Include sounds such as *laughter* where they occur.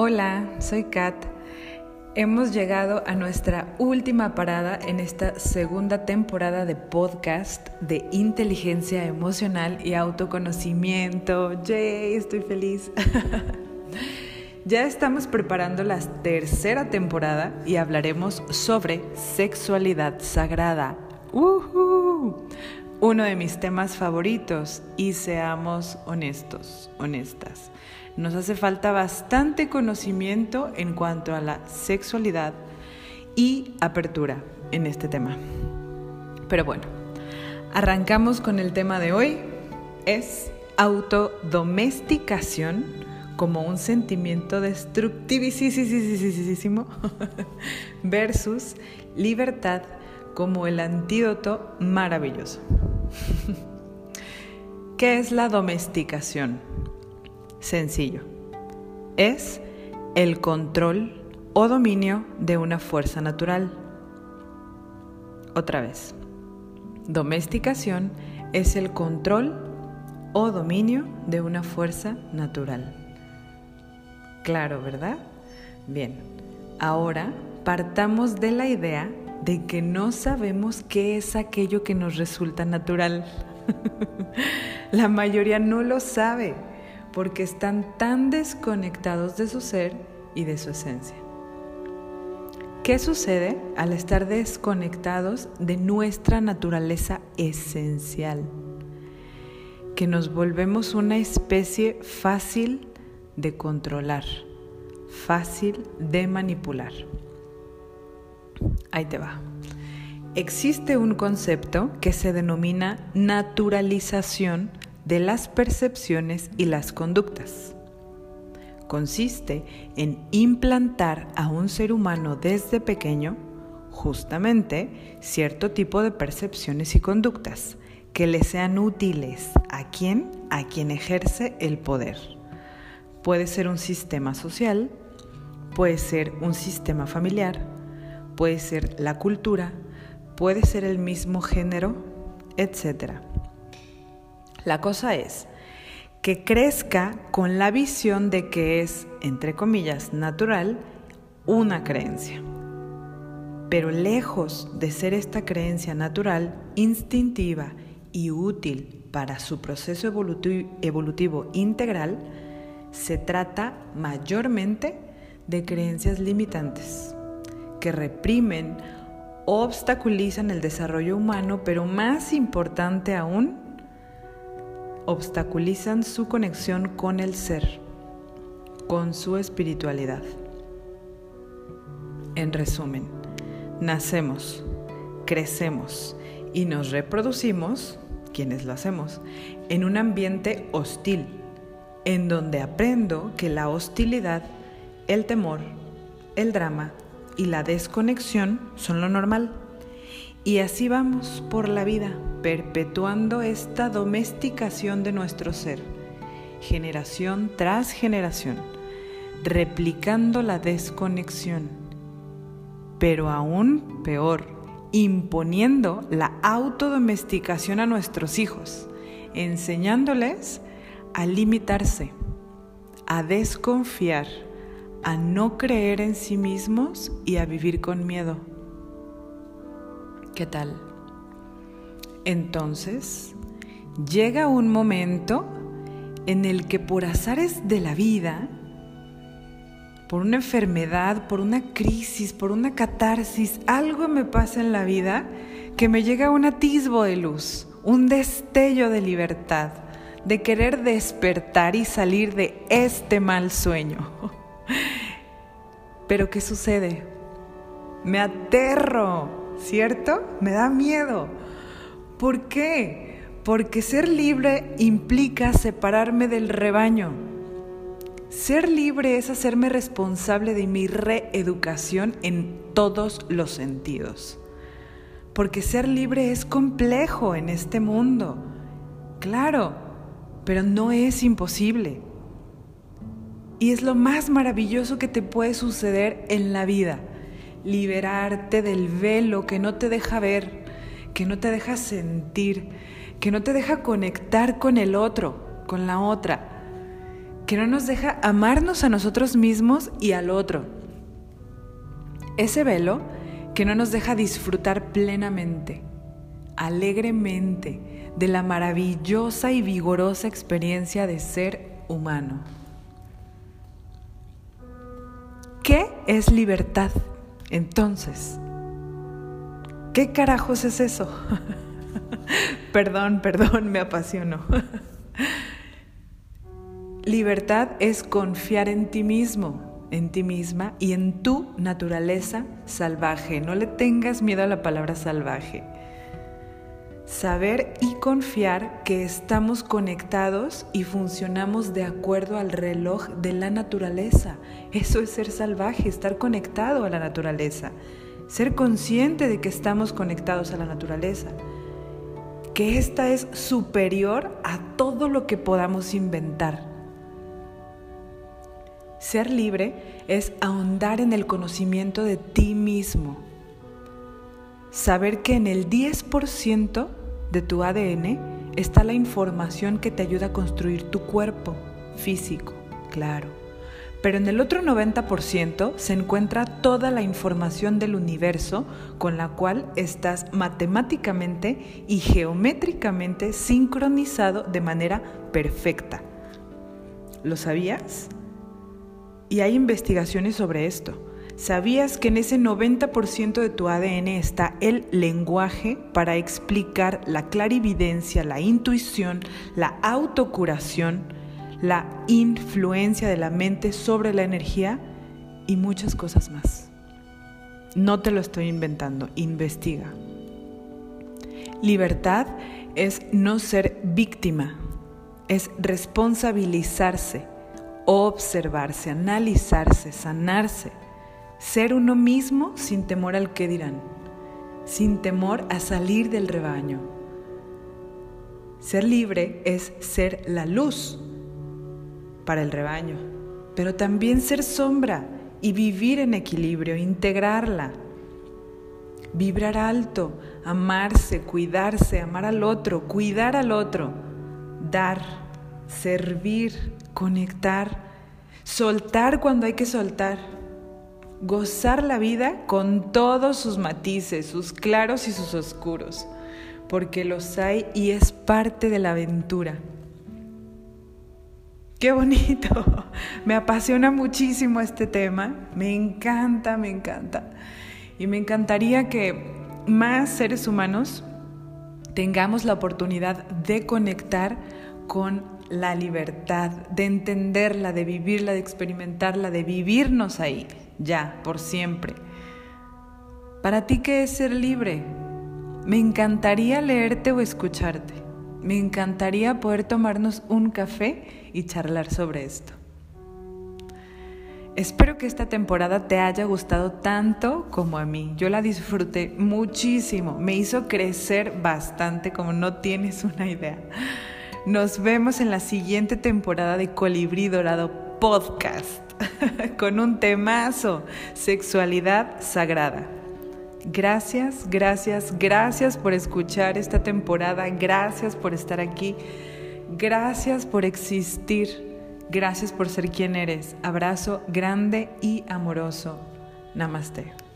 Hola, soy Kat. Hemos llegado a nuestra última parada en esta segunda temporada de podcast de inteligencia emocional y autoconocimiento. ¡Yay! Estoy feliz. *laughs* ya estamos preparando la tercera temporada y hablaremos sobre sexualidad sagrada. Uno de mis temas favoritos y seamos honestos, honestas. Nos hace falta bastante conocimiento en cuanto a la sexualidad y apertura en este tema. Pero bueno, arrancamos con el tema de hoy. Es autodomesticación como un sentimiento destructivísimo *laughs* versus libertad como el antídoto maravilloso. ¿Qué es la domesticación? Sencillo. Es el control o dominio de una fuerza natural. Otra vez. Domesticación es el control o dominio de una fuerza natural. Claro, ¿verdad? Bien, ahora partamos de la idea de que no sabemos qué es aquello que nos resulta natural. *laughs* la mayoría no lo sabe porque están tan desconectados de su ser y de su esencia. ¿Qué sucede al estar desconectados de nuestra naturaleza esencial? Que nos volvemos una especie fácil de controlar, fácil de manipular. Ahí te va. Existe un concepto que se denomina naturalización de las percepciones y las conductas. Consiste en implantar a un ser humano desde pequeño justamente cierto tipo de percepciones y conductas que le sean útiles a quien a quien ejerce el poder. Puede ser un sistema social, puede ser un sistema familiar, puede ser la cultura, puede ser el mismo género, etcétera. La cosa es que crezca con la visión de que es, entre comillas, natural una creencia. Pero lejos de ser esta creencia natural, instintiva y útil para su proceso evolutivo, integral, se trata mayormente de creencias limitantes que reprimen, obstaculizan el desarrollo humano, pero más importante aún, obstaculizan su conexión con el ser, con su espiritualidad. En resumen, nacemos, crecemos y nos reproducimos, quienes lo hacemos, en un ambiente hostil, en donde aprendo que la hostilidad, el temor, el drama y la desconexión son lo normal. Y así vamos por la vida, perpetuando esta domesticación de nuestro ser, generación tras generación, replicando la desconexión, pero aún peor, imponiendo la autodomesticación a nuestros hijos, enseñándoles a limitarse, a desconfiar, a no creer en sí mismos y a vivir con miedo. ¿Qué tal? Entonces, llega un momento en el que por azares de la vida, por una enfermedad, por una crisis, por una catarsis, algo me pasa en la vida que me llega un atisbo de luz, un destello de libertad, de querer despertar y salir de este mal sueño. *laughs* Pero ¿qué sucede? Me aterro, ¿cierto? Me da miedo. ¿Por qué? Porque ser libre implica separarme del rebaño. Ser libre es hacerme responsable de mi reeducación en todos los sentidos. Porque ser libre es complejo en este mundo. Claro, pero no es imposible. Y es lo más maravilloso que te puede suceder en la vida liberarte del velo que no te deja ver, que no te deja sentir, que no te deja conectar con el otro, con la otra, que no nos deja amarnos a nosotros mismos y al otro. Ese velo que no nos deja disfrutar plenamente, alegremente, de la maravillosa y vigorosa experiencia de ser humano. ¿Qué es libertad? Entonces, ¿qué carajos es eso? *laughs* perdón, perdón, me apasionó. *laughs* Libertad es confiar en ti mismo, en ti misma y en tu naturaleza salvaje. No le tengas miedo a la palabra salvaje. Saber y confiar que estamos conectados y funcionamos de acuerdo al reloj de la naturaleza. Eso es ser salvaje, estar conectado a la naturaleza. Ser consciente de que estamos conectados a la naturaleza. Que esta es superior a todo lo que podamos inventar. Ser libre es ahondar en el conocimiento de ti mismo. Saber que en el 10% de tu ADN está la información que te ayuda a construir tu cuerpo físico, claro. Pero en el otro 90% se encuentra toda la información del universo con la cual estás matemáticamente y geométricamente sincronizado de manera perfecta. ¿Lo sabías? Y hay investigaciones sobre esto. ¿Sabías que en ese 90% de tu ADN está el lenguaje para explicar la clarividencia, la intuición, la autocuración, la influencia de la mente sobre la energía y muchas cosas más? No te lo estoy inventando, investiga. Libertad es no ser víctima, es responsabilizarse observarse, analizarse, sanarse, ser uno mismo sin temor al que dirán, sin temor a salir del rebaño. Ser libre es ser la luz para el rebaño, pero también ser sombra y vivir en equilibrio, integrarla. Vibrar alto, amarse, cuidarse, amar al otro, cuidar al otro, dar, servir, conectar, soltar cuando hay que soltar, gozar la vida con todos sus matices, sus claros y sus oscuros, porque los hay y es parte de la aventura. Qué bonito, *laughs* me apasiona muchísimo este tema, me encanta, me encanta. Y me encantaría que más seres humanos tengamos la oportunidad de conectar con la libertad, de entenderla, de vivirla, de experimentarla, de vivirnos ahí, ya, por siempre. ¿Para ti qué es ser libre? Me encantaría leerte o escucharte. Me encantaría poder tomarnos un café y charlar sobre esto. Espero que esta temporada te haya gustado tanto como a mí. Yo la disfruté muchísimo. Me hizo crecer bastante como no tienes una idea. Nos vemos en la siguiente temporada de Colibrí Dorado Podcast *laughs* con un temazo, sexualidad sagrada. Gracias, gracias, gracias por escuchar esta temporada, gracias por estar aquí, gracias por existir, gracias por ser quien eres. Abrazo grande y amoroso. Namaste.